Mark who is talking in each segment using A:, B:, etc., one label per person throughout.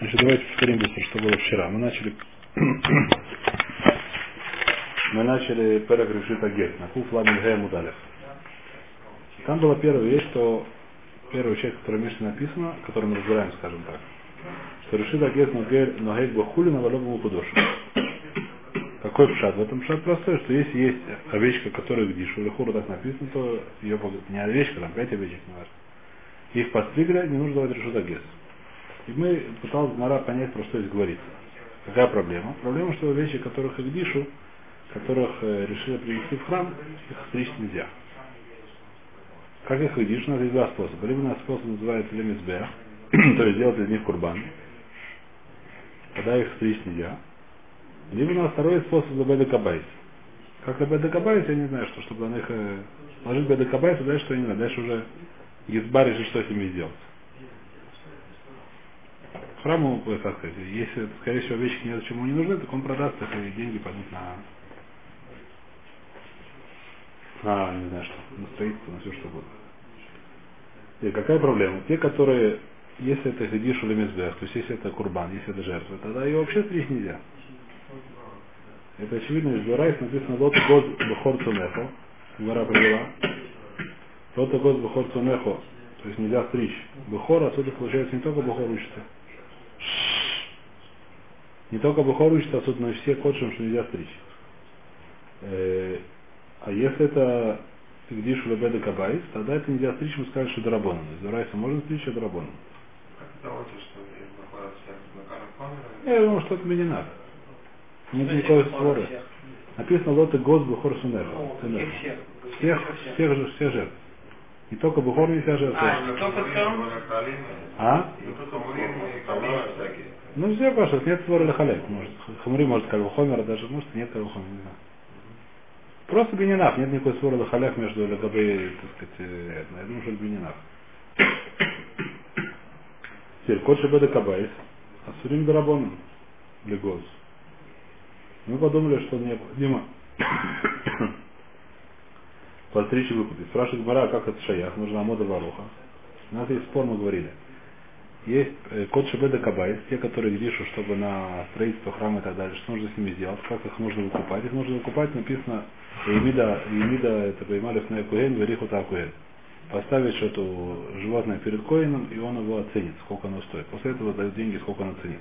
A: Значит, давайте повторим быстро, что было вчера. Мы начали мы начали Перек Решит Агет, на Куф Гэ Мудалев. Там была первая вещь, что первая часть, которая Мишне написана, которую мы разбираем, скажем так, что Решит Агет Ногель Бахули на Валебу Кудошу. Какой пшат? В этом пшат простой, что если есть овечка, которая в Дишу, или хору так написано, то ее не овечка, там пять овечек, не. Их постригли, не нужно давать решут агес. И мы пытались Мара понять, про что здесь говорится. Какая проблема? Проблема, что вещи, которых их дишу, которых э, решили привести в храм, их стричь нельзя. Как их видишь, у нас есть два способа. Либо у нас способ называется лемизбех, то есть делать из них курбан. Тогда их стричь нельзя. Либо у нас второй способ лабеда кабайс. Как лабеда кабайс, я не знаю, что, чтобы на них э, ложить беда кабайс, а дальше что не надо. Дальше уже Гизбар решит, что с ними сделать. Храму, как сказать, если, скорее всего, вещи ни зачем ему не нужны, так он продаст их, и деньги пойдут на, на, не знаю что, на строительство, на все что угодно. И какая проблема? Те, которые, если это хидиш или мизбех, то есть если это курбан, если это жертва, тогда ее вообще стричь нельзя. Это очевидно, из דאורייתא написано «לא תגוז בכור צאנך», Гемара привела, «לא תגוז בכור צאנך», то есть нельзя стричь. בכור, отсюда получается не только בכור учится, не только בכור учит отсюда, но и все קדשים, что нельзя стричь. Э, а если это הקדש לבדק הבית, тогда это нельзя стричь, мы скажем, что דרבנן. Из דאורייתא можно стричь, а דרבנן. Я думаю, что это мне не надо. Нет никакой своры. Написано Лоты Гос Бухор Сунер. Всех, всех же, всех жертв. Не только Бухор нельзя жертвовать.
B: А, не только там?
A: А? Ну, все, Паша, нет свора лахалек. Может, хамри может кальвухомера даже, может, нет кальвухомера, не знаю. Просто бенинав, нет никакой своры лахалек между ЛГБ, так сказать, я думаю, что это бенинав. Теперь, кот шебеда кабайс, асурим дарабоном, легоз. Мы подумали, что необходимо подстричь и выкупить. Спрашивает Мара, как это шаях, нужна мода варуха. У нас есть спор, мы говорили. Есть э, код Шебеда Кабайс, те, которые гришу, чтобы на строительство храма и так далее, что нужно с ними сделать, как их нужно выкупать. Их нужно выкупать, написано Емида, Емида это поймали на Куэн, Вериху Такуэн. Поставить что-то животное перед коином, и он его оценит, сколько оно стоит. После этого дают деньги, сколько оно ценит.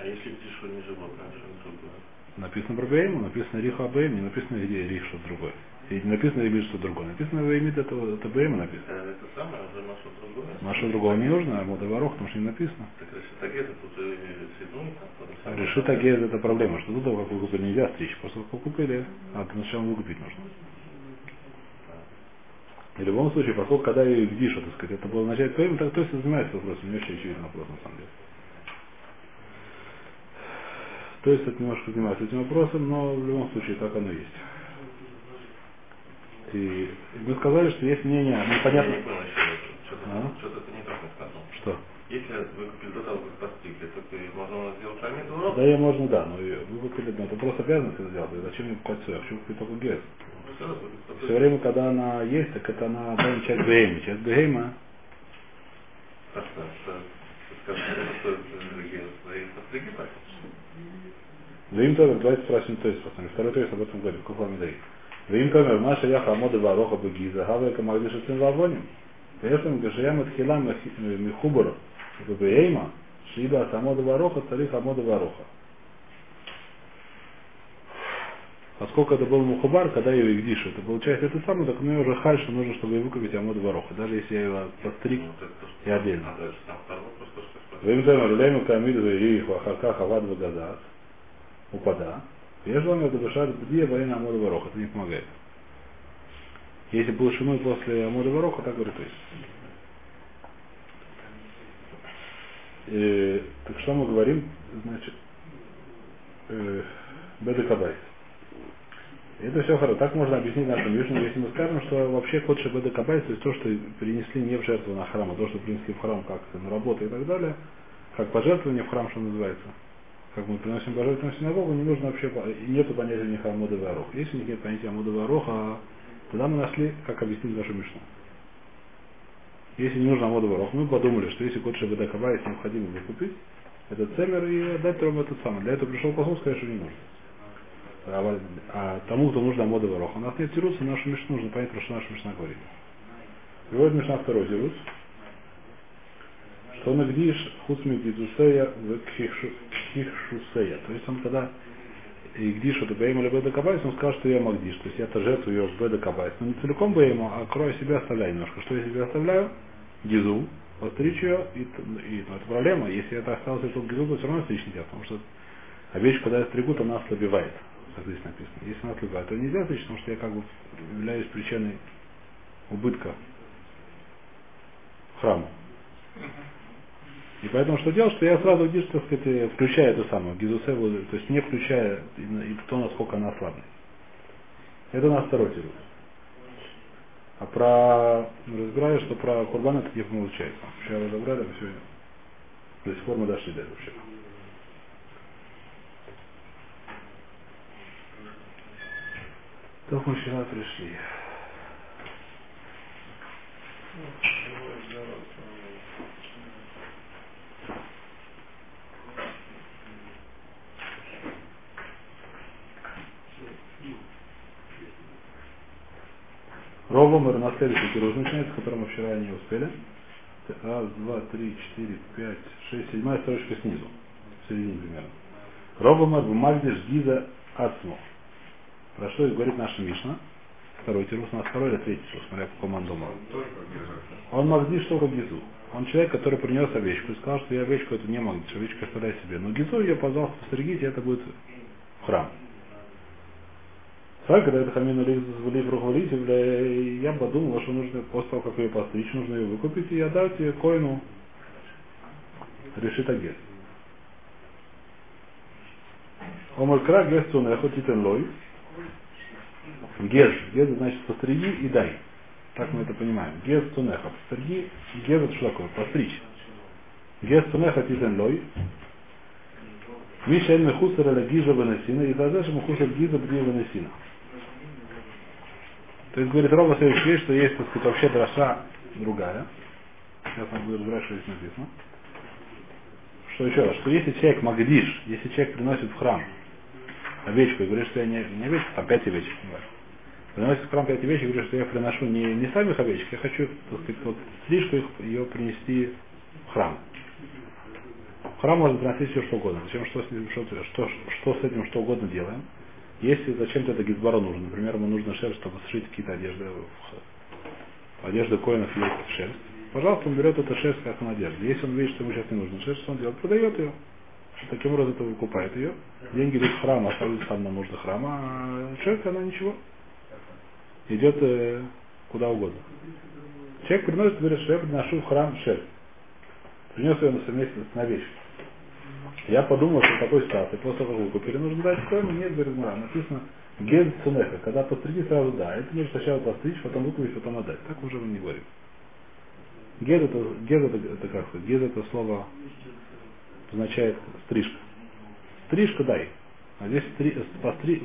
B: А если гришу не животное, а что другое?
A: Написано про Бейму, написано Риху Абейм, не написано где Рих что-то другое. И не написано Рибит что другое. Написано Веймит это, это Бейма написано.
B: Э, Это самое, уже машу другое.
A: Машу другого не нужно, а Модоворох, потому что не написано.
B: Так решит так это тут седун,
A: А решит агез это проблема, что тут как вы купили нельзя стричь, просто как вы купили, а сначала выкупить нужно. И в любом случае, поскольку когда ее видишь, так сказать, это было начать твоим, так то есть занимается вопросом, не очень очевидный вопрос на самом деле. То есть это немножко занимается этим вопросом, но в любом случае так оно есть. И мы сказали, что есть мнение,
B: Я
A: непонятно.
B: не понял. Что-то
A: А?
B: что-то ты не так сказал.
A: Что?
B: Если вы купили до того, как постригли, то ты можно сделать пирамиду
A: Да
B: урока?
A: я можно, да, но выкупили, но это просто обязанность сделать. Зачем мне покупать свою? Почему купить только гес? Все время, когда она есть, так это она да, часть бейма. Часть бейма,
B: Скажи, это стоит свои постриги так?
A: Вим Томер, давайте спросим то есть посмотрим. Второй то есть об этом говорит, Кухла Медей. Вим Томер, Маша Яха Амода Вароха Бегиза, Хавека Магдиша Цин Вавоним. Поэтому Гашаяма Тхила Михубара, Бейма, Шиба Самода Вароха, Царих Амода Вароха. Поскольку это был Мухубар, когда я ее Игдишу, это получается это самое, так мне уже халь, что нужно, чтобы ее выкупить Амода Вароха. Даже если я ее постриг,
B: что
A: и отдельно.
B: что что.
A: Вим Томер, Лейма Камиду Ирих, Вахака Хавад Вагазат, упада. Желаю между душа Бдия Варина Амода Вароха, это не помогает. Если был шиной после Амода Вароха, так говорит. Э, так что мы говорим, значит, э, בדק הבית. Это все хорошо. Так можно объяснить нашу Мишну, если мы скажем, что вообще קדשי בדק הבית, то есть то, что перенесли не в жертву на храм, а то, что принесли в храм как на работу и так далее, как пожертвование в храм, что называется, как мы приносим в синагогу, не нужно вообще, нету понятия у них העמדה והערכה. Если у них нет понятия העמדה והערכה, тогда мы нашли, как объяснить нашу Мишну. Если не нужно Амода Варох, мы подумали, что если код Шабеда Кабайс необходимо выкупить, этот цемер и отдать Рому этот самый. Для этого пришел Косов, сказать, что не нужно. А, а тому, кто нужно Амода Ворох. У нас нет тируса, нашу Мишну нужно понять, про что наша Мишна говорит. Приводит Мишна второй тирус. Что нагдиш хуцми гидусея в кихшусея. То есть он когда и гдиш это бейма или беда кабайс, он скажет, что я магдиш. То есть я это жертву ее беда кабайс. Но не целиком бейма, а кроя себя оставляю немножко. Что я себе оставляю? Гизу, постричь ее, и, и ну, это проблема. Если это осталось этот гизу, то все равно стричь нельзя, потому что овечка, когда я стригу, то она ослабевает. Как здесь написано. Если она ослабевает, то нельзя стричь, потому что я как бы являюсь причиной убытка храму. И поэтому что делать, что я сразу гиш, так сказать, включаю эту самую гизусеву, то есть не включая и то, насколько она слабая. Это у нас второй тирус. А про разбираю, что про Курбан это не получается. Вчера разобрали, а все. До сих пор мы дошли до этого вчера. Только мы вчера пришли. Ровомер на следующий пирог начинается, с которым мы вчера не успели. Раз, два, три, четыре, пять, шесть, седьмая строчка снизу. В середине примерно. Ровомер в Магдиш Гиза Ацмо. Про что говорит наша Мишна? Второй тирус, у нас второй или третий тирус, смотря по какому он. Он Магдиш только Гизу. Он человек, который принес овечку и сказал, что я овечку эту не Магдиш, овечку оставляй себе. Но Гизу ее, пожалуйста, постригите, это будет храм. Так, когда это хамину лив рухвалить, я подумал, что нужно после того, как ее постричь, нужно ее выкупить и отдать ее коину решит агет. Омаркра гес цунехо титен лой. Гез. Гез значит постриги и дай. Так мы это понимаем. Гез цунеха. Постриги. Гез это что такое? Постричь. Гез цунеха титен лой. Миша эль мехусер эля гижа венесина. И тазеш мехусер гиза бди венесина. То есть, говорит Рома следующая вещь, что есть, так сказать, вообще дроша другая. Сейчас нам будет разбирать, что здесь написано. Что еще раз, что если человек магдиш, если человек приносит в храм овечку и говорит, что я не, не овечку, там пять овечек. Приносит в храм пять овечек и говорит, что я приношу не, не самих овечек, я хочу, так сказать, вот стрижку их, ее принести в храм. В храм можно приносить все что угодно. Зачем что с, ним, что, что, что с этим что угодно делаем? Если зачем-то это гизбару нужно, например, ему нужно шерсть, чтобы сшить какие-то одежды, одежды коинов есть шерсть, пожалуйста, он берет эту шерсть как на одежде. Если он видит, что ему сейчас не нужно шерсть, он делает, продает ее. Таким образом это выкупает ее. Деньги идут в храм, оставляются там на нужды храма, а шерсть она ничего. Идет э, куда угодно. Человек приносит, говорит, что я приношу в храм шерсть. Принес ее на совместно на вещь. Я подумал, что такой ситуации, после того, как выкупили, нужно дать коину, нет, говорит, Мара, написано Гез Цунеха, когда постриги сразу да, это нужно сначала постричь, потом выкупить, потом отдать. Так уже мы не говорим. Гез это, гез это, это как сказать, гез это слово означает стрижка. Стрижка дай. А здесь стри, постри,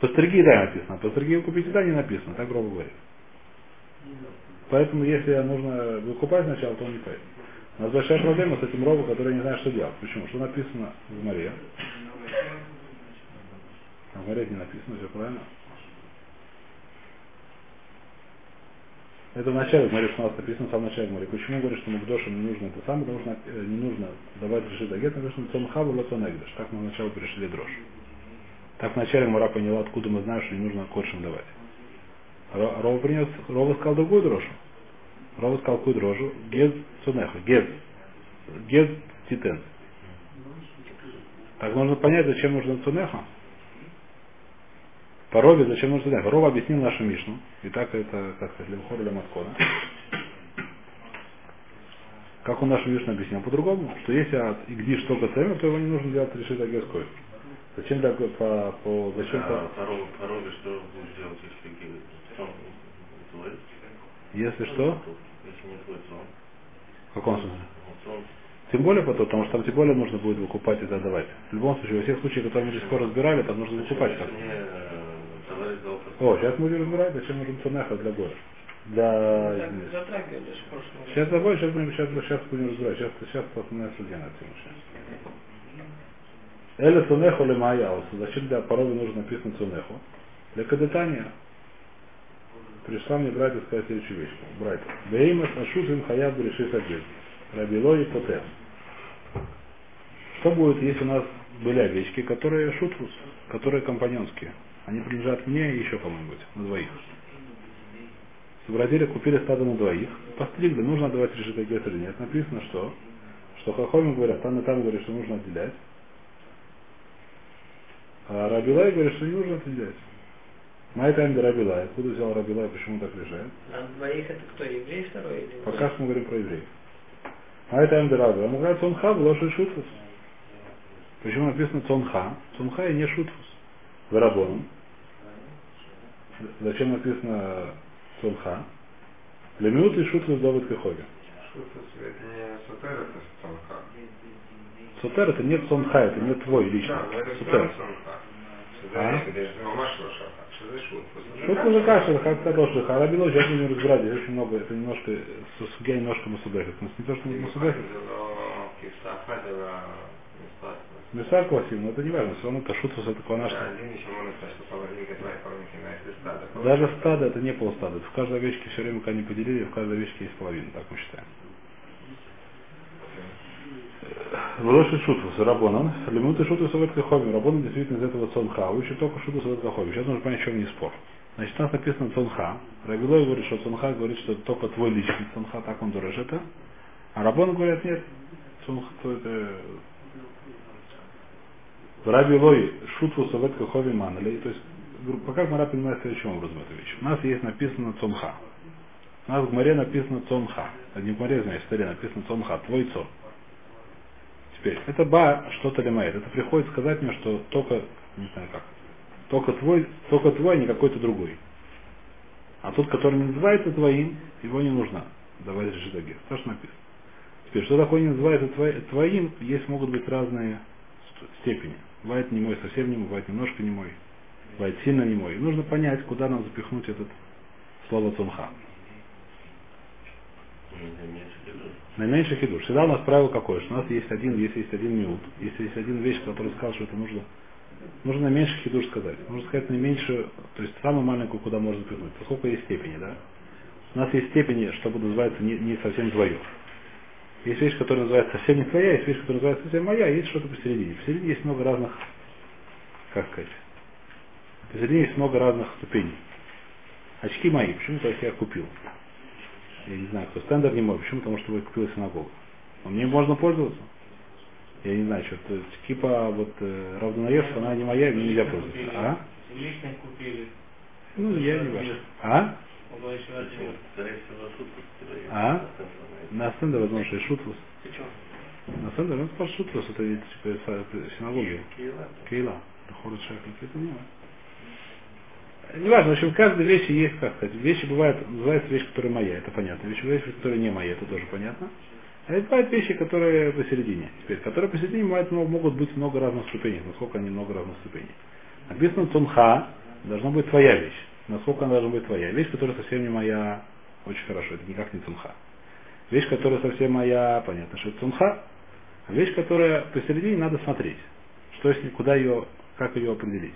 A: постриги дай написано, постриги выкупить да не написано, так грубо говоря. Поэтому если нужно выкупать сначала, то он не поедет. У нас большая проблема с этим ровом, который не знает, что делать. Почему? Что написано в море? А в море не написано, все правильно? Это в начале в море, что у нас написано в самом начале в море. Почему говорит, что Мукдошу не нужно это самое, потому что э, не нужно давать решить агет, написано Цомхаву Латонегдаш. Так мы вначале перешли дрожь. Так вначале Мара поняла, откуда мы знаем, что не нужно коршем давать. Рова принес, Рова сказал другую дрожь. Рова сказал какую дрожжу? Гез цунеха. Гез. Гез титен. Так нужно понять, зачем нужно цунеха. По Рове зачем нужно цунеха. Рова объяснил нашу Мишну. И так это, как сказать, Лемхор или Маткона. Как он нашу Мишну объяснил по-другому, что если от Игдиш только цемер, то его не нужно делать решить агеской. Зачем так по, по зачем
B: а, по, по Рове что будет делать, если
A: если что?
B: Твой сон.
A: В каком смысле? Тем более, потому что там тем более нужно будет выкупать и отдавать. В любом случае, во всех случаях, которые мы пор разбирали, там нужно выкупать как
B: дал
A: О, сейчас мы будем разбирать, зачем нужен цунеха для горя. для...
C: Же в прошлом раз.
A: Сейчас сейчас будем, сейчас, сейчас будем разбирать. Сейчас, сейчас основная судья на тему сейчас. Эля цунеху ли маяусу. Зачем для породы нужно написано цунеху? Для кадетания. Пришла мне братья сказать следующую вещь. Братья. Беймас ашутим хаяб решит один. Рабилой потер. Что будет, если у нас были овечки, которые шутфус, которые компаньонские? Они принадлежат мне и еще кому-нибудь, на двоих. Собродили, купили стадо на двоих, постригли, нужно отдавать решит или нет. Написано, что? Что Хахоми говорят, там и там говорят, что нужно отделять. А Рабилай говорит, что не нужно отделять. Майта Эмда Рабилай. Откуда взял Рабилай, почему так решает?
C: А двоих это кто, еврей второй или?
A: Пока что мы говорим про евреев. Майта Эмда Рабилай. Он говорит, Цонха в лошадь шутфус. Почему написано Цонха? Цонха и не шутфус. Верабоном. Зачем написано Цонха? Для минуты шутфус Давид Кахови.
B: Шутус, это не сутер, это стонха.
A: Сутер это не Цонха, это не твой личный.
B: Да,
A: Сутер. А? Шут мужика, что как сказал, что Харабило, сейчас будем разбирать, здесь очень много, это немножко, судья немножко Масугахит. Не то, что Масугахит, Месар Квасим, но это не важно, все равно это шутус, это кванаш. Даже стадо это не полстада. В каждой овечке все время, когда они поделили, в каждой овечке есть половина, так мы считаем. Лошадь шутус, Рабонан. Лемуты шутус в Кахоми. Рабонан действительно из этого цонха. Учит только шутус в Кахоми. Сейчас нужно понять, в чем не спор. Значит, у нас написано цонха. Рабилой говорит, что цонха говорит, что только твой личный цонха, так он дураж это. А Рабон говорят, нет, цонха, то это Рабилой шутус в Кахоми манали. То есть, пока Гмара понимает следующим образом эту вещь. У нас есть написано цонха. У нас в Гмаре написано цонха. А не в Гмаре, значит, в Таре написано цонха, твой цон. Теперь, это ба что-то лимает. Это приходит сказать мне, что только, не знаю как, только твой, только твой, а не какой-то другой. А тот, который не называется твоим, его не нужно давать решитаге. То, что написано. Теперь, что такое не называется твои- твоим, есть могут быть разные ст- степени. Бывает не мой, совсем не мой, бывает немножко не мой, бывает сильно не мой. И нужно понять, куда нам запихнуть этот слово цунха. Наименьший хидуш. Всегда у нас правило какое, что у нас есть один, если есть один минут, если есть один вещь, который сказал, что это нужно, нужно наименьший хидуш сказать. Нужно сказать наименьшую, то есть самую маленькую, куда можно запихнуть. Поскольку есть степени, да? У нас есть степени, что называется не, не совсем твое. Есть вещь, которая называется совсем не твоя, есть вещь, которая называется совсем моя, есть что-то посередине. Посередине есть много разных, как сказать, посередине есть много разных ступеней. Очки мои, почему-то я купил я не знаю, кто стендер не мой, почему? Потому что его купила синагога. Но мне можно пользоваться. Я не знаю, что то есть, типа вот э, она не моя, мне нельзя пользоваться. А?
C: Лично купили.
A: Ну, я не важно. А? А? На стендер возможно, что и.
C: Ты что?
A: На стендер, ну, шутвус, это ведь, типа синагоги. Кейла. Ходит шахлик, это не важно. Не важно, в общем, в каждой вещи есть, как сказать, вещи бывают, называется вещь, которая моя, это понятно. Вещи вещи, которые не мои, это тоже понятно. А бывают вещи, которые посередине. Теперь, которые посередине бывают, могут быть много разных ступеней, насколько они много разных ступеней. Написано цунха, должна быть твоя вещь. Насколько она должна быть твоя. Вещь, которая совсем не моя, очень хорошо, это никак не цунха. Вещь, которая совсем моя, понятно, что это цунха. А вещь, которая посередине, надо смотреть. Что с ней, куда ее, как ее определить.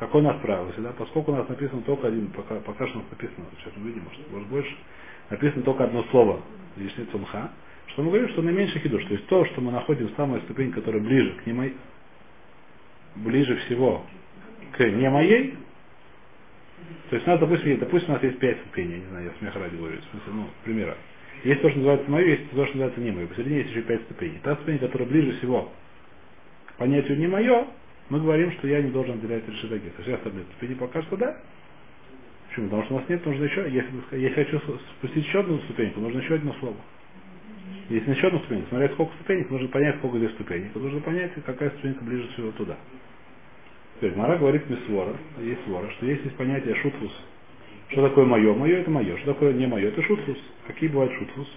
A: Какой у нас правило всегда? Поскольку у нас написано только один, пока, пока что у нас написано, сейчас мы видим, может, может больше, написано только одно слово, лишний цумха, что мы говорим, что наименьший хидуш, то есть то, что мы находим в самой ступень, которая ближе к не моей, ближе всего к не моей, то есть нас, допустим, есть, допустим, у нас есть пять ступеней, я не знаю, я смех ради говорю, в смысле, ну, к примеру. Есть то, что называется мое, есть то, что называется не мое. Посередине есть еще пять ступеней. Та ступень, которая ближе всего к понятию не мое, мы говорим, что я не должен отделять решетаги. То есть все остальные ступени пока что да. Почему? Потому что у нас нет, нужно еще, если, если хочу спустить еще одну ступеньку, нужно еще одно слово. Если на еще одну ступеньку, смотря сколько ступенек, нужно понять, сколько здесь ступенек. Нужно понять, какая ступенька ближе всего туда. Теперь Мара говорит Мисвора, есть свора, что есть, есть понятие шутфус. Что такое мое? Мое это мое. Что такое не мое? Это шутфус. Какие бывают шутфус?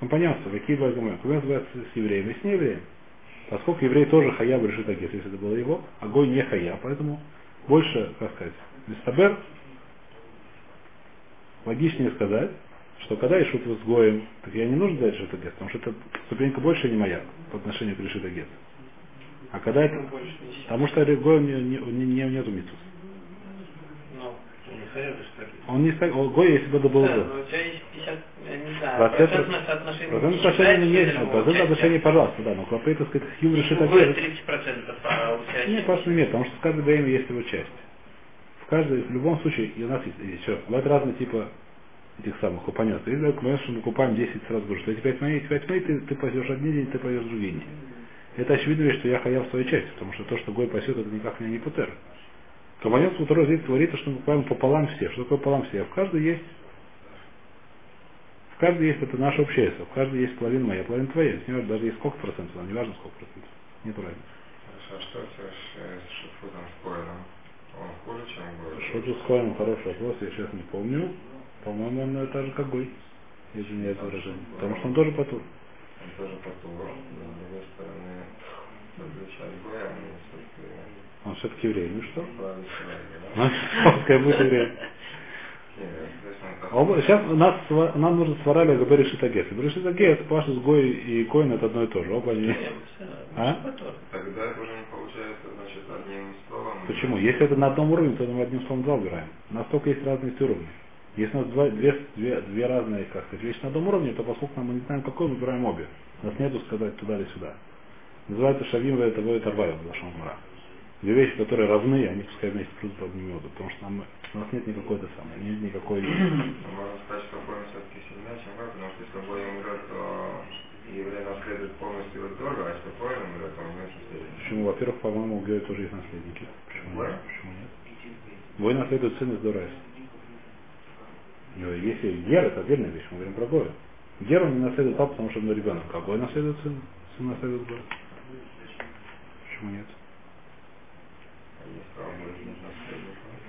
A: Компаньонство. Какие бывают компаньонства? Компаньонство бывает с евреем и с неевреем. Поскольку еврей тоже хаяб решит агес, если это было его, огонь не хая, поэтому больше, как сказать, мистабер, логичнее сказать, что когда я шутку с Гоем, так я не нужен дать решит агет, потому что это ступенька больше не моя по отношению к решит агет. А когда это... Потому что Гоем не, не, не, не, нету митцвус.
C: Ну,
B: Не так.
A: Он не ставит, о, Гой, если бы это было
C: да, но у тебя есть 50, я не знаю,
A: Процент-
C: процентное соотношение.
A: Процент
C: не
A: есть, процент пожалуйста, да, но клопы, так сказать, хил решит
C: Ну, будет
A: агет.
C: 30%, а у тебя
A: Нет, просто нет, потому что в каждой БМ есть его часть. В каждой, в любом случае, и у нас есть, еще, бывают разные типа этих самых купанет. Если мы что мы купаем 10 сразу говорю, что эти 5 мои, эти 5 мои, ты, ты пасешь одни день, ты пойдешь другие дни. Это очевидно, что я хаяв свою часть, потому что то, что Гой пасет, это никак меня не путер. Кабанет второй здесь говорится, что мы купаем пополам все. Что такое пополам все? В каждой есть в каждой есть это наше общество, в каждой есть половина моя, половина твоя. Не важно, даже есть сколько процентов, не важно сколько процентов. Нет разницы.
D: Хорошо, а что тебя с, с шифутом с Коэном? Он хуже, чем Гой?
A: Тут с хороший вопрос, я сейчас не помню. По-моему, он так же как Гой. Если не это выражение. Потому что он тоже потур.
D: Он тоже потур, но с другой стороны, подключать Гоя, они все-таки
A: Он все-таки еврей, ну что? Ну, пускай будет еврей.
D: Нет, то есть он как...
A: Оба- Сейчас у нас, нам нужно сварали ГБ решит агет. Решит агет, Паша с Гой и Коин это одно и то же. Оба они... А?
D: Тогда уже не получается, значит, одним словом...
A: Почему? Если это на одном уровне, то мы одним словом два убираем. Настолько есть разность уровней. Если у нас два, две, две, две разные, как сказать, вещи на одном уровне, то поскольку мы не знаем какой, мы выбираем обе. У нас нету сказать туда или сюда. Называется шавим это будет арваев в нашем мара. Две вещи, которые равны, они пускай вместе придут под одним меду, потому что нам, у нас нет никакой то самой, нет никакой...
D: Можно сказать, что Гой все-таки сильнее, чем Гой, потому что если Гой умрет, то еврей наследует полностью его дорого, а если Гой умрет, то он не наследует.
A: Почему? Во-первых, по-моему, у Гея тоже есть наследники. Почему нет? Почему нет? Гой наследует сын из Дорайс. Если Гер, это отдельная вещь, мы говорим про Гоя. Гер он не наследует папу, потому что он ребенок, а Гой наследует сын, сын наследует Гой. Почему нет?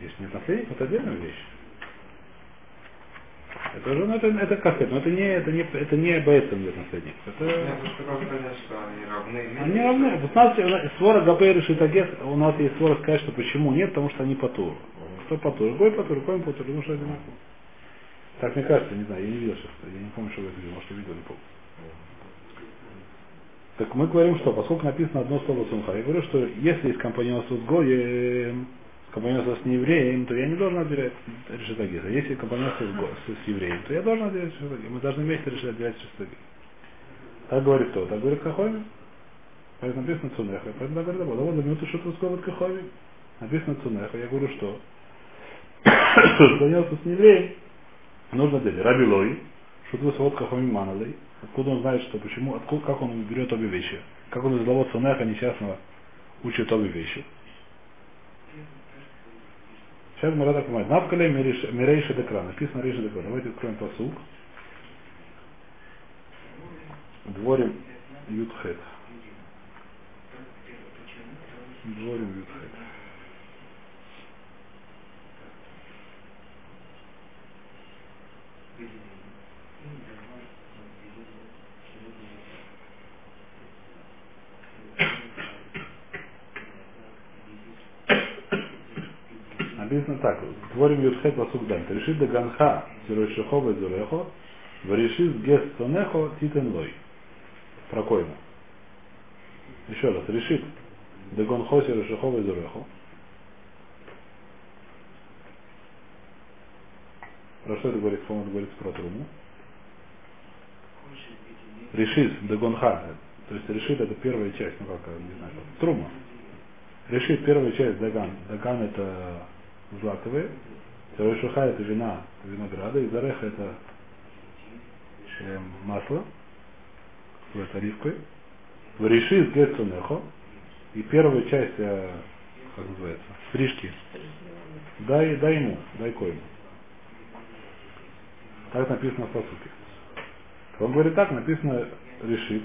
D: Если
A: нет наследников, это отдельная вещь. Это уже, ну, это, это как сказать, но это не, это не, это не боится нет наследников. Это,
D: они равны.
A: они равны. Вот у нас, нас свора Габей решит агес, у нас есть свора сказать, что почему нет, потому что они потур. Кто потур? Гой потур, Коин потур, потому что одинаково. Так мне кажется, не знаю, я не видел сейчас, я не помню, что вы это видели, может, я видел, не помню. Так мы говорим, что поскольку написано одно слово сумха, я говорю, что если есть компаньонство с Гоем, компаньонство с неевреем, то я не должен отбирать решетагиза. Если компаньонство с, Го- с, с евреем, то я должен отбирать решетагиза. Мы должны вместе решать отбирать решетагиза. Так говорит кто? Так говорит Кахови. Поэтому написано Цунеха. Поэтому так говорит, вот минуту что-то сказал Кахови. Написано Цунеха. Я говорю, что компаньонство с неевреем нужно делать. Раби Лой, Шутвы Свод Кахоми Маналей. Откуда он знает, что почему, откуда, как он берет обе вещи. Как он из главы Цунеха несчастного учит обе вещи. Сейчас мы рада понимать. Навкале Мирейша Декра. Написано Рейша Декра. Давайте откроем посук. Дворим Ютхет. Дворим Ютхет. Написано так. Дворим Ютхет посук дан. Решит Даганха Сирошихова Зурехо. Врешит Гес Сонехо Титен Лой. Прокойно. Еще раз. Решит Дагонхо Сирошихова Зурехо. Про что это говорит? По-моему, говорится про труму. Решит Дагонха. То есть решит это первая часть, ну как, не знаю, трума. Решит первая часть Даган. Даган это злаковые. Второй шуха это вина винограда. И зареха это э, масло. С оливкой. Решит гецунехо. И первая часть, э, как называется, стрижки. Дай, дай ему, дай коему. Так написано в посуке. Он говорит так, написано решит.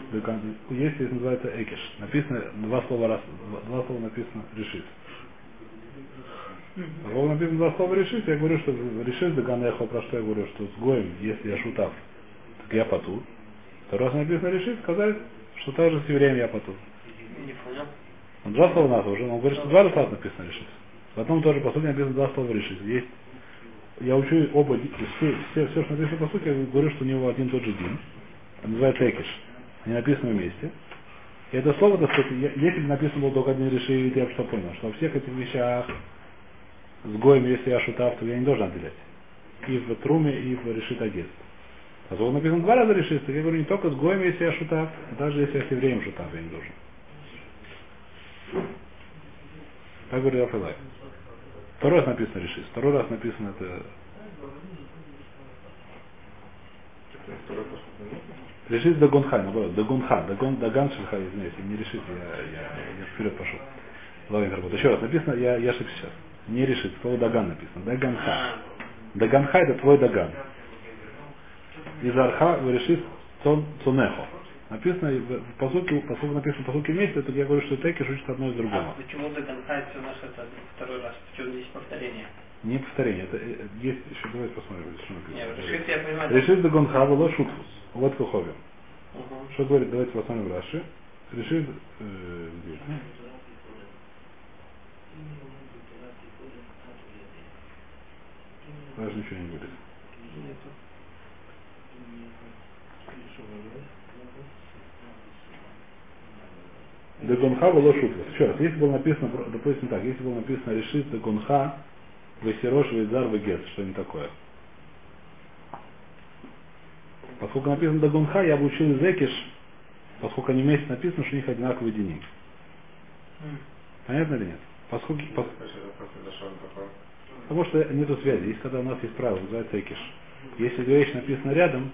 A: Есть, здесь называется экиш. Написано два слова раз, два слова написано решит. Когда написано два слова решит, я говорю, что решит Даган Эхо, про что я говорю, что с Гоем, если я шутав, так я поту. Второй раз написано решит, сказать, что также с евреем я поту.
C: Не понял.
A: Он два слова надо уже, он говорит, что два раза написано решит. Потом тоже, по сути, написано два слова решит. Есть я учу оба, все, все, все, что написано по сути, я говорю, что у него один тот же день. Называется экиш. Они написаны вместе. И это слово, так сказать, я- если бы написано было только один решит, я бы что понял, что во всех этих вещах с гоем, если я шутав, то я не должен отделять. И в труме, и в решит агет. А то написано два раза решит, я говорю не только с гоем, если я шутав, а даже если я с евреем шутав, я не должен. Так говорит Рафилай. Второй раз написано решит, второй раз написано это. Решит Дагонхай, наоборот, Дагонха, Дагон, Даган Шельха, извиняюсь, не решит, я, я, я вперед пошел. Ладно. Еще раз написано, я, я ошибся сейчас. Не решит, слово Даган написано. Даганха.
C: А,
A: Даганха это твой Даган. Из Арха вы решит Цон Цунехо. Написано, в, посылке, поскольку написано в посылке вместе, то я говорю, что Текиш учит одно из
C: а
A: другого.
C: почему загонхает все наше это второй раз? Почему здесь повторение?
A: Не повторение, это э, есть еще, давайте посмотрим, что
C: Не,
A: написано.
C: решит я понимаю.
A: Решит Дагонха было шутфус. Вот Куховим.
C: Мгм.
A: Что говорит, давайте посмотрим Раши. Решит, э, где? Даже ничего не. Дегонха было шутка. Еще раз, если было написано, допустим так, если было написано решит Дегонха, Весерош, Вейзар, Вегет, что-нибудь такое. Поскольку написано Дагунха, я бы учил Зекиш, поскольку они вместе написано, что у них одинаковый денег. Понятно или нет? Поскольку, пос- Потому что нету связи. Есть когда у нас есть правило, называется Экиш. Если две вещи написаны рядом,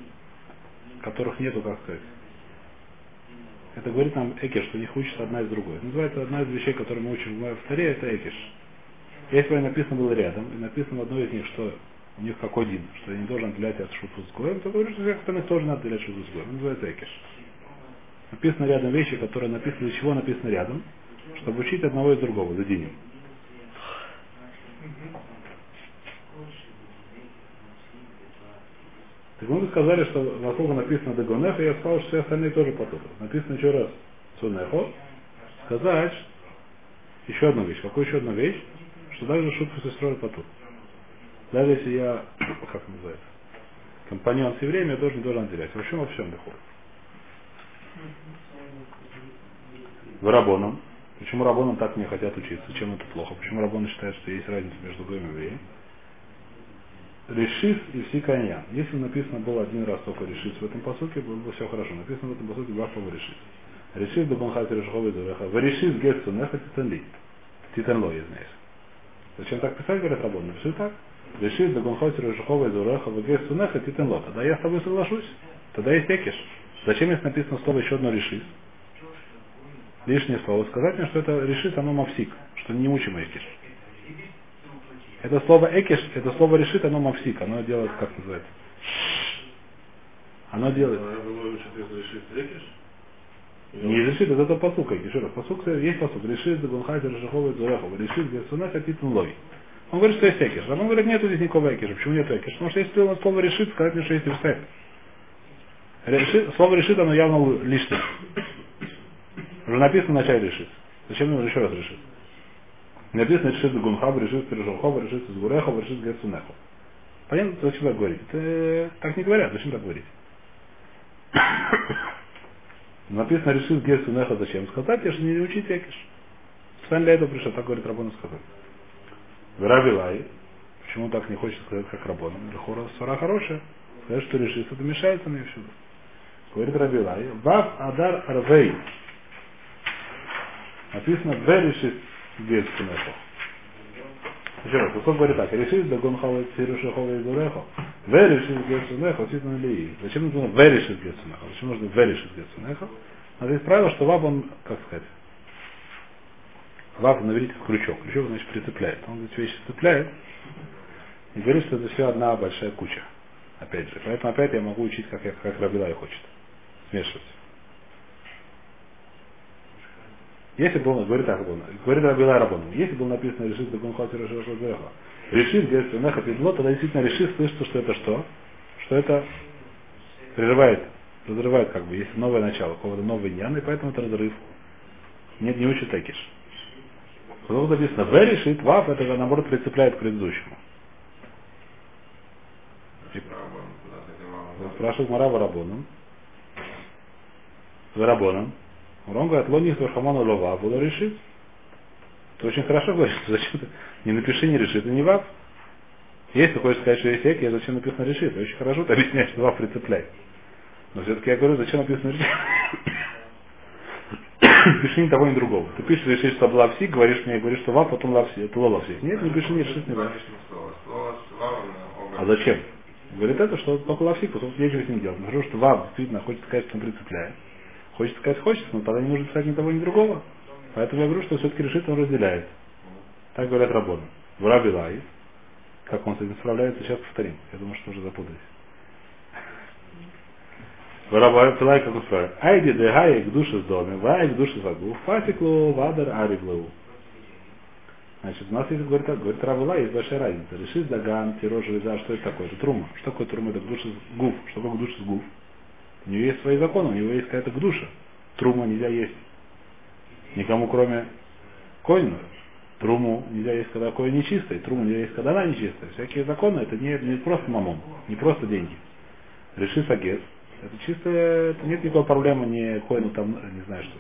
A: которых нету, как сказать, это говорит нам Экиш, что у них учится одна из другой. Называется одна из вещей, которые мы учим в Таре, это Экиш. Если бы написано было рядом, и написано в одной из них, что у них какой дин, что я не должен отделять от шуту с гоем, то говорю, что всех остальных тоже надо отделять шуту с гоем. Называется Экиш. Написано рядом вещи, которые написаны, для чего написано рядом, чтобы учить одного из другого, за динем. Так мы сказали, что вокруг написано Дагонеха, я сказал, что все остальные тоже потухли. Написано еще раз Цунехо. Сказать еще одну вещь. Какую еще одну вещь? Что даже шутку сестрой потух. Даже если я, как называется, компаньон с евреем, я тоже не должен отделять. Во всем, во всем доход. В Рабоном. Почему Рабоном так не хотят учиться? Чем это плохо? Почему Рабоны считают, что есть разница между гоем и евреем? Решис и все коньян. Если написано было один раз только решис в этом посуке, было бы все хорошо. Написано в этом посуке два слова решис. Решис до банхати решховый дуреха. В решис гетсу неха титанли. Титанло, извиняюсь. Зачем так писать, говорят Рабон? Напиши так. Решис до банхати решховый дуреха. В гетсу неха титанло. Тогда я с тобой соглашусь. Тогда есть экиш. Зачем если написано слово еще одно решис? Лишнее слово. Сказать мне, что это решис, оно мавсик. Что не учим экиш. Это слово экиш, это слово решит, оно мавсик, оно делает, как называется? Оно делает.
B: Решит.
A: Не решит, это, это посук, еще раз. Посук есть посук. Решит, Гунхайзер, Рашахова, Зурехова. Решит, Герсуна, Хатитун Лой. Он говорит, что есть экиш. А он говорит, нету здесь никакого экиша. Почему нет экиша? Потому что если слово решит, сказать мне, что есть решит. Решит, слово решит, оно явно лишнее. Уже написано в начале решит. Зачем ему еще раз решит? Написано решит Гунхаб, решит Пережухов, решит Сгурехов, решит Герсунехов. Понятно, зачем так говорить? Это э, так не говорят, зачем так говорить? Написано решит Герсунеха, зачем? Сказать, я же не учить Экиш. Специально для этого пришел, так говорит Рабону сказать. Вравилай, почему так не хочет сказать, как Рабону? Лехора сора хорошая. Сказать, что решит, это мешается мне всюду. Говорит Рабилай, Вав Адар Арвей. Написано В решит Герсунеха. Еще раз, Кусок говорит так, решит Дагон Хава Цирушахова и Дурехо. В решит Герсунеха, Ситан Лии. Зачем нужно В решит Герсунеха? Зачем нужно В решит Герсунеха? Надо есть правило, что Вав он, как сказать, Вав на иврите крючок. Крючок значит прицепляет. Он эти вещи цепляет и говорит, что это все одна большая куча. Опять же. Поэтому опять я могу учить, как, я, как Рабилай хочет. Смешивать. Если был, говорит был, говорит Рабилай Рабон, если было написано решит Дагон Хатир Решит решит говорит, Неха Педло, тогда действительно решит, слышится, что это что? Что это прерывает, разрывает как бы, есть новое начало, какого-то нового дня, и поэтому это разрыв. Нет, не учит Экиш. Потом написано, В решит, Вав, это наоборот прицепляет к предыдущему. Спрашивает Мара Варабоном. Варабоном. Он говорит, лоних Верхаману Лова, буду решить. Ты очень хорошо говоришь, зачем ты не напиши, не решит, и не вав. Если ты хочешь сказать, что есть эк, я зачем написано решит. Очень хорошо ты объясняешь, что вав прицепляй. Но все-таки я говорю, зачем написано решит. Пиши ни того, ни другого. Ты пишешь решить, что была псих, говоришь мне, говоришь, что вав, потом лав это лола псих. Нет, не пиши, не решит, не вав. А зачем? Говорит это, что только лавсик, потому что нечего с ним делать. Потому что вав действительно хочет сказать, что он прицепляет. Хочет сказать, хочет, но тогда не нужно писать ни того, ни другого. Поэтому я говорю, что все-таки решит, он разделяет. Так говорят работы. В Раби Лай, как он с этим справляется, сейчас повторим. Я думаю, что уже запутались. В Раби Лай, как он справляется. Айди дегай к душе с доме, вай к душе загу, фасиклу, вадар ариглу. Значит, у нас есть, говорит, говорит Равила, есть большая разница. Решит Даган, тирож, железа, что это такое? Это трума. Что такое трума? Это душа с гуф. Что такое душа с гуф? У нее есть свои законы, у него есть какая-то гдуша. Трума нельзя есть. Никому, кроме коина. Труму нельзя есть, когда коин нечистый. Труму нельзя есть, когда она нечистая. Всякие законы, это не, не просто мамон, не просто деньги. Реши сагес. Это чисто, это нет никакой проблемы не коину там, не знаю что.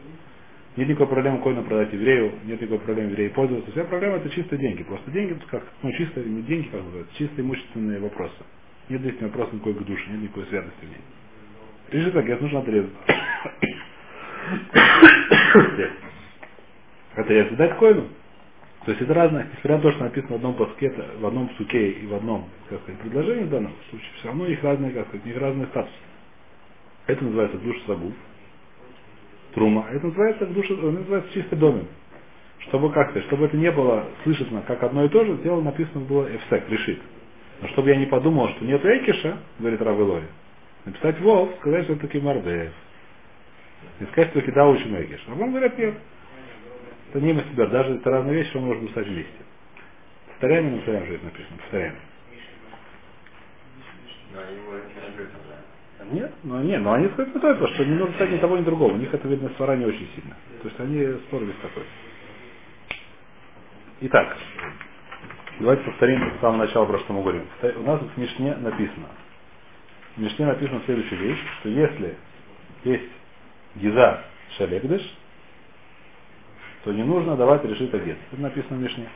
A: Нет никакой проблемы коину продать еврею, нет никакой проблемы еврею пользоваться. Вся проблема это чисто деньги. Просто деньги, как, ну чисто, не деньги, как называется, чисто имущественные вопросы. Нет здесь вопроса никакой к душе, нет никакой святости в ней. Реши сагес, нужно отрезать. Отрезать, дать коину. То есть это разное, несмотря на то, что написано в одном паске, в одном суке и в одном как сказать, предложении в данном случае, все равно их разные, как сказать, у них разный статус. Это называется душа сагуф, трума. Это называется душа, называется чисто домен. Чтобы как сказать, чтобы это не было слышно как одно и то же, дело написано было эфсек, решит. Но чтобы я не подумал, что нет экиша, говорит Равелой, написать вов, сказать, что это таки мардеев. И сказать, что учим экиш. А он говорит, нет. Это не себя, даже это разные вещи, что можем писать вместе. Повторяем или повторяем, что это написано? Повторяем.
D: Не.
A: Нет, ну нет, но они сказать то, что не нужно писать ни того, ни другого. У них это видно свара не очень сильно. То есть они спор весь такой. Итак, давайте повторим с самого начала, про что мы говорим. У нас в Мишне написано. В Мишне написана следующая вещь, что если есть гиза шалегдыш, то не нужно давать решит агет. Это написано в Мишне.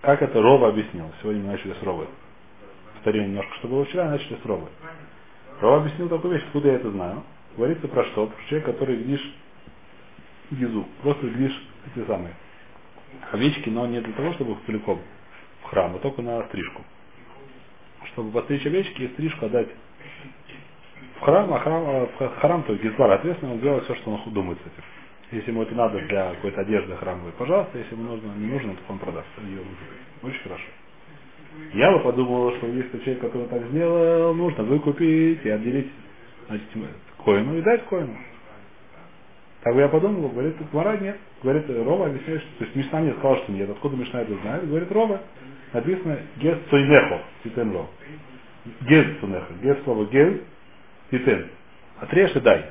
A: Как это Рова объяснил? Сегодня мы начали с Ровы. Повторим немножко, что было вчера, начали с Ровы. Рова объяснил такую вещь, откуда я это знаю. Говорится про что? Про человек, который гдиш гизу. Просто гдиш эти самые овечки, но не для того, чтобы их целиком в храм, а только на стрижку. Чтобы постричь овечки и стрижку отдать в храм, а храм, а в храм, то есть Гизбар ответственно, он делает все, что он думает с этим. Если ему это надо для какой-то одежды храмовой, пожалуйста, если ему нужно, не нужно, то он продаст ее. Очень хорошо. Я бы подумал, что если человек, который так сделал, нужно выкупить и отделить значит, коину и дать коину. Так бы я подумал, говорит, Мара нет. Говорит, Рова объясняет, что, то есть Мишна мне сказал, что нет. Откуда Мишна это знает? Говорит, Рова, написано Гес Цойнехо, Титен Гез Цойнехо. Гез слово Гез, Титен. Отрежь и дай.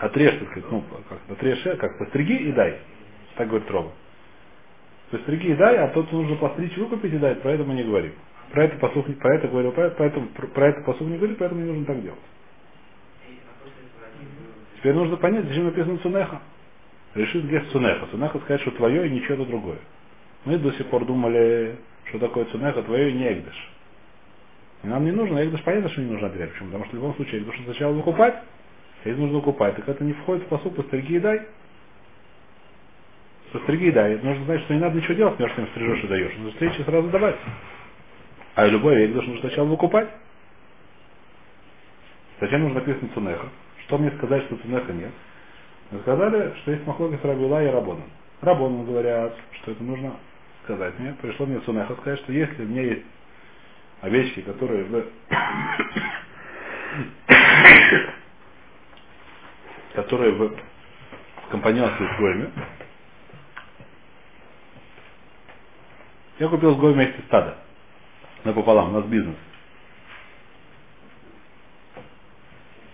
A: Отрежь, так сказать, ну, как отрежь, как постриги и дай. Так говорит Рова. Постриги и дай, а тот нужно постричь, выкупить и дать, про это мы не говорим. Про это посух, про это говорил, про, это, про, про это посух не говорит, поэтому не нужно так делать. Теперь нужно понять, зачем написано Цунеха. Решит гест Цунеха. Цунеха сказать, что твое и ничего другое. Мы до сих пор думали, что такое Цунеха, твое и не Эгдыш. И нам не нужно, Эгдыш понятно, что не нужно отделять. Почему? Потому что в любом случае Эгдыш сначала выкупать, а нужно выкупать, так это не входит в посуд, постриги и дай. Постриги и дай. Нужно знать, что не надо ничего делать, между тем стрижешь и даешь. Нужно встречи сразу давать. А любой Эгдыш нужно сначала выкупать. Зачем нужно написано Цунеха? Что мне сказать, что Цунеха нет? Мы сказали, что есть махлоки с Рабила и Рабоном. Рабоном говорят, что это нужно сказать мне. Пришло мне Цунеха сказать, что если у меня есть овечки, которые в... которые в компаньонстве с Гойми, я купил с Гой вместе стадо. Напополам, у нас бизнес.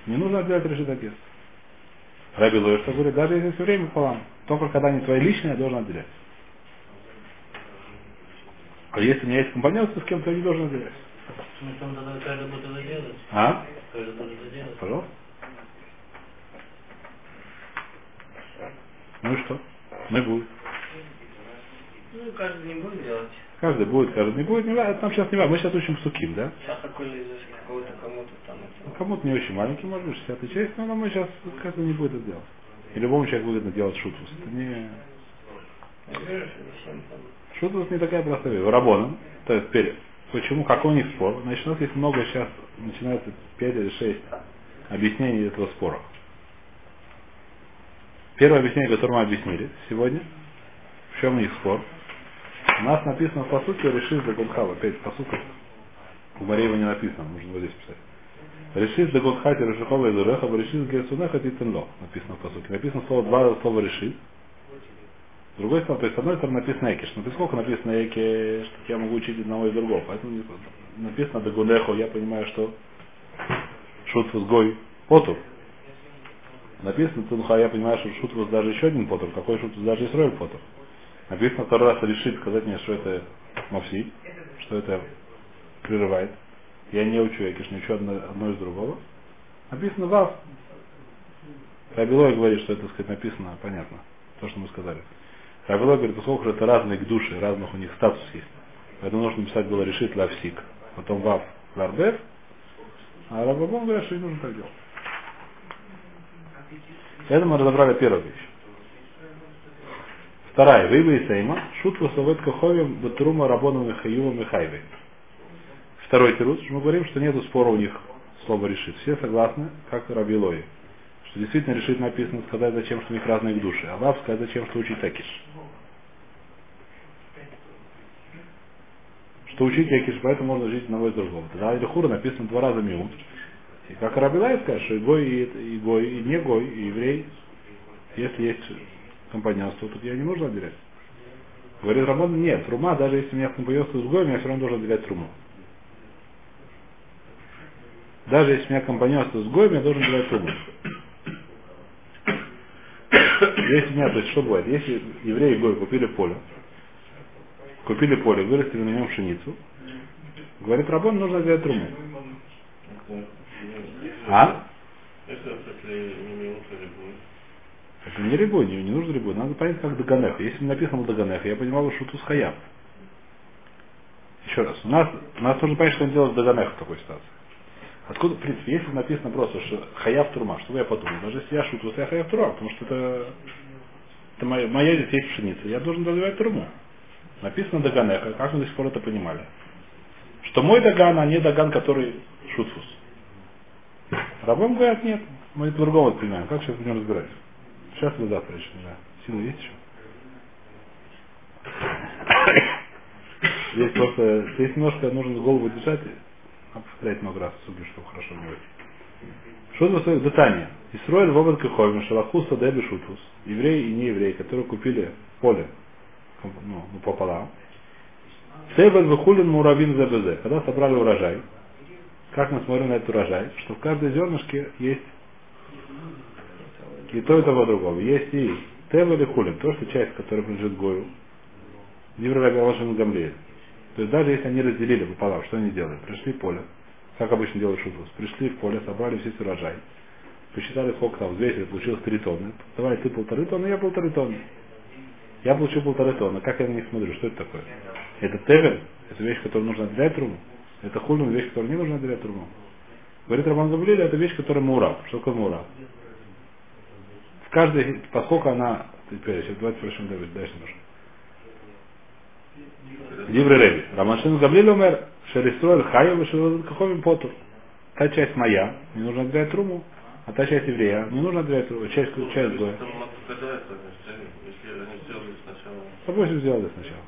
A: Не нужно отделять решит отец. Раби Лоиш говорит, даже если все время пополам, только когда они твои личные, я должен отделять. А если у меня есть компаньонство с кем-то, я не должен
C: там делать.
A: А? Пожалуйста. Ну и что? Мы будем.
C: Ну, каждый не будет делать.
A: Каждый будет, каждый не будет. Не важно, нам сейчас не важно. Мы сейчас учим суким, да?
C: Из какого-то кому-то там.
A: Ну. Кому-то не очень маленький, может быть, 60 часть, но мы сейчас каждый не будет это делать. И любому человеку выгодно делать шутус. Это не...
C: Что.
A: Шутус не такая простая вещь. Рабоном, то есть перед. Почему? Какой у них спор? Значит, у нас есть много сейчас, начинается 5 или 6 объяснений этого спора. Первое объяснение, которое мы объяснили сегодня, в чем их спор. У нас написано в посуке решит за Гудхава, опять посуков. У Мареева не написано, нужно вот здесь писать. Решит за Гудхати Решихова из Уреха, решит Герсунаха Титенло, написано в посуке. Написано слово два слова решит. С другой стороны, то есть с одной стороны написано Экиш, но поскольку написано Экиш, что я могу учить одного и другого, поэтому написано Дагунехо, я понимаю, что Шутфус Гой Потур. Написано Тунха, я понимаю, что Шутфус даже еще один Потур, какой Шутфус даже Исроэль Потур. Написано второй раз решит сказать мне, что это Мавси, что это прерывает. Я не учу Экиш, не учу одно, одно из другого. Написано Вав. Рабилой говорит, что это, так сказать, написано, понятно, то, что мы сказали. Рабилой говорит, поскольку это разные к душе, разных у них статус есть. Поэтому нужно написать было решить лавсик. Потом Вав Ларбев. А Рабабон говорит, что не нужно так делать. Это мы разобрали первую вещь. Вторая. Вейва и Сейма. Шут васовет каховим батрума рабоном Михаилом Михайвой. Второй тирус, мы говорим, что нету спора у них слово решит. Все согласны, как Раби Лои. Что действительно решит написано сказать зачем, что у них разные души. А Вав сказать зачем, что учить такиш. Что учить якиш, поэтому можно жить одного и другого. Тогда Илихура написано два раза миут. И как Рабилай скажет, что и гой, и, и гой, и не гой, и еврей, если есть компаньонство, тут я не нужно отделять. Говорит Рамон, нет, трума, даже если у меня компаньонство с гоем, я все равно должен отделять труму. Даже если у меня компаньонство с гоем, я должен отделять труму. Если меня, то есть что бывает? Если евреи гой купили поле, купили поле, вырастили на нем пшеницу, говорит Рабон, нужно отделять труму. А? Это не рибой, не, не нужно рибой. Надо понять, как Даганех. Если написано Даганех, я понимал, что тут хаяб. Еще раз. У нас, у нас нужно понять, что он делает Даганех в такой ситуации. Откуда, в принципе, если написано просто, что хаяв турма, что я подумал? Даже если я шуту, я хаяв турма, потому что это, это моя, моя здесь есть пшеница, я должен доливать турму. Написано Даганеха, как мы до сих пор это понимали? Что мой Даган, а не Даган, который шутфус. Рабам говорят, нет, мы по-другому понимаем. Как сейчас будем разбирать? Сейчас или завтра еще, да. Силы есть еще? Здесь просто, здесь немножко нужно голову держать, а повторять много раз, суги, чтобы хорошо не. Что за свое дыхание? Исроэль в обод каховим, шалахуса деби шутус. Евреи и не евреи, которые купили поле ну, ну, пополам. Сейбет выхулин муравин ЗБЗ. Когда собрали урожай, как мы смотрим на этот урожай, что в каждой зернышке есть и то, и того другого. Есть и тев или хулин, то, что часть, которая принадлежит Гою, Диврагавашин Гамлеет. То есть даже если они разделили пополам, что они делают? Пришли поле, как обычно делают шутус, пришли в поле, собрали весь урожай, посчитали, сколько там взвесили, получилось 3 тонны. Давай ты полторы тонны, я полторы тонны. Я получил полторы тонны. Как я на них смотрю? Что это такое? Это тевель, это вещь, которую нужно отделять труму. Это хульну, вещь, которую не нужно отделять труму. Говорит Роман Гавлили, это вещь, которая мура. Что такое мура? В каждой, поскольку она, теперь, сейчас давайте прочтем дальше немножко. Дивры Реби. Рамашин Гавлили умер, Шеристроэль Хайев и Каховим Потур. Та часть моя, не нужно отделять труму, а та часть еврея, не нужно отделять труму, часть, часть Гоя. Допустим, сделали сначала.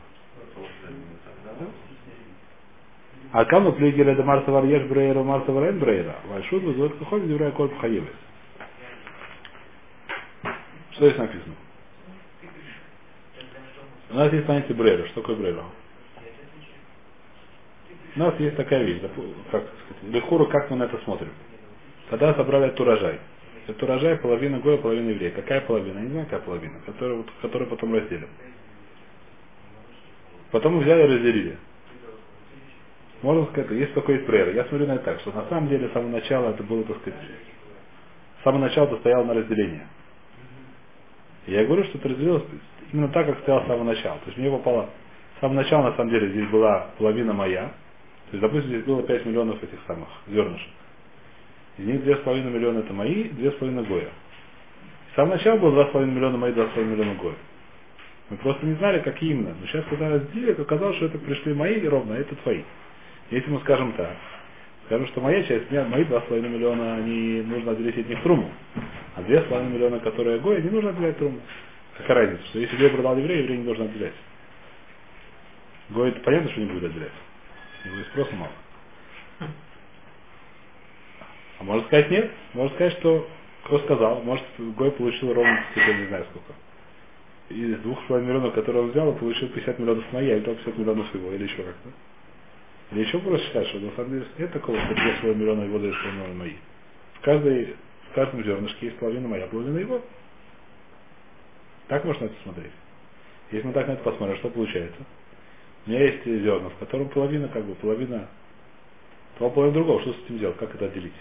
A: А кому плюгеля до Марса Варьеш Брейра, Марса Варен Брейра, Вальшут вызывает Каховим, Диврей Коль Пхаевес. Что здесь написано? У нас есть понятие Брейра. Что такое Брейра? У нас есть такая вещь, как Лехуру, как мы на это смотрим. Когда собрали этот урожай. Этот урожай половина гоя, половина еврея. Какая половина? Я не знаю, какая половина. Которую, которую потом разделим. Потом взяли и разделили. Можно сказать, есть такой прер. Я смотрю на это так, что на самом деле с самого начала это было, так сказать, с самого начала это стояло на разделение. Я говорю, что это разделилось именно так, как стояло с самого начала. То есть мне попало с самого начала, на самом деле, здесь была половина моя. То есть, допустим, здесь было 5 миллионов этих самых зернышек. Из них 2,5 миллиона это мои, 2,5 гоя. С самого начала было 2,5 миллиона мои, 2,5 миллиона гоя. Мы просто не знали, какие именно. Но сейчас, когда разделили, оказалось, что это пришли мои ровно, а это твои. Если мы скажем так, скажем, что моя часть, меня, мои 2,5 миллиона, они нужно отделить от них труму. А 2,5 миллиона, которые Гоя, не нужно отделять труму. Какая разница, что если Гой продал еврея, еврей не должен отделять. Гой, это понятно, что не будет отделять. У него и спроса мало. А может сказать нет? Может сказать, что кто сказал, может Гой получил ровно, теперь не знаю сколько. Из двух с миллионов, которые он взял, он получил 50 миллионов моя, или 50 миллионов его, или еще как-то. Или еще просто считать, что на самом деле нет такого, что 2,5 миллиона его, 2,5 миллиона мои. В, каждой, в каждом зернышке есть половина моя, половина его. Так можно это смотреть. Если мы так на это посмотрим, что получается? У меня есть зерна, в котором половина, как бы, половина, два половина другого. Что с этим делать? Как это отделить?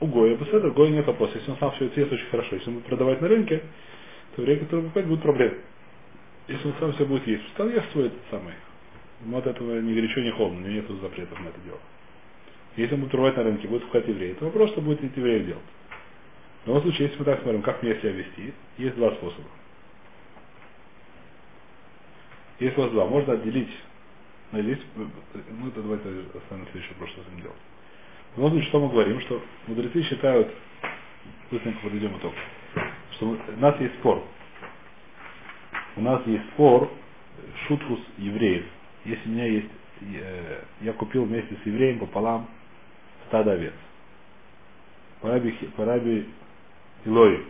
A: У Гоя Беседа, Гоя нет вопроса. Если он сам все это очень хорошо. Если он будет продавать на рынке, то время, который покупать, будут проблемы. Если он сам все будет есть, стал ест свой этот самый. Ему от этого ни горячо, ни холодно, у него нет запретов на это дело. Если он будет торговать на рынке, будет входить евреи, то вопрос, что будет евреи делать. В любом случае, если мы так смотрим, как мне себя вести, есть два способа. Есть у вас два. Можно отделить. Но здесь, ну это давайте оставим следующий вопрос, что с этим делать. В любом случае, что мы говорим, что мудрецы считают, быстренько подведем итог, что у нас есть спор. У нас есть спор шутфус евреев. Если у меня есть, э, я купил вместе с евреем пополам стадо овец. Параби, параби Илой.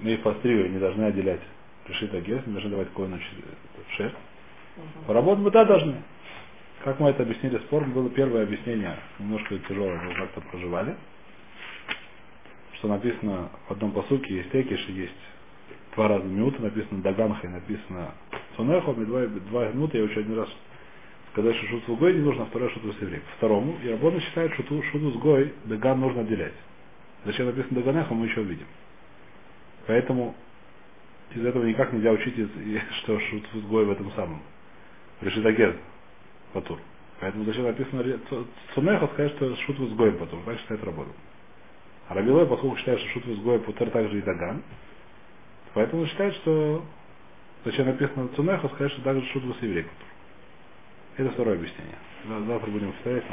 A: Мы их постривали, не должны отделять пришито гес, не должны давать коину шерсть. Поработать мы да должны. Как мы это объяснили спор, было первое объяснение, немножко тяжелое, мы как-то проживали. Что написано в одном посуке, есть текиш, есть два раза минуты, написано Даганха и написано Сунехо, два, два минуты, я уже один раз сказать, что шуту с Гой не нужно, а второй шуту с евреем. Второму, и работа считает, что шуту с Гой Даган нужно отделять. Зачем написано Даганеха, мы еще увидим. Поэтому из этого никак нельзя учить, что шуту с Гой в этом самом. Решитагер Патур. Поэтому зачем написано Цунеха, сказать, что шуту с Гой Патур. Так считает работу. А Рабилой, поскольку считает, что шуту с Гой Путер также и Даган, поэтому считает, что зачем написано Цунеха, сказать, что также шуту с еврей Это второе объяснение. Завтра будем повторять,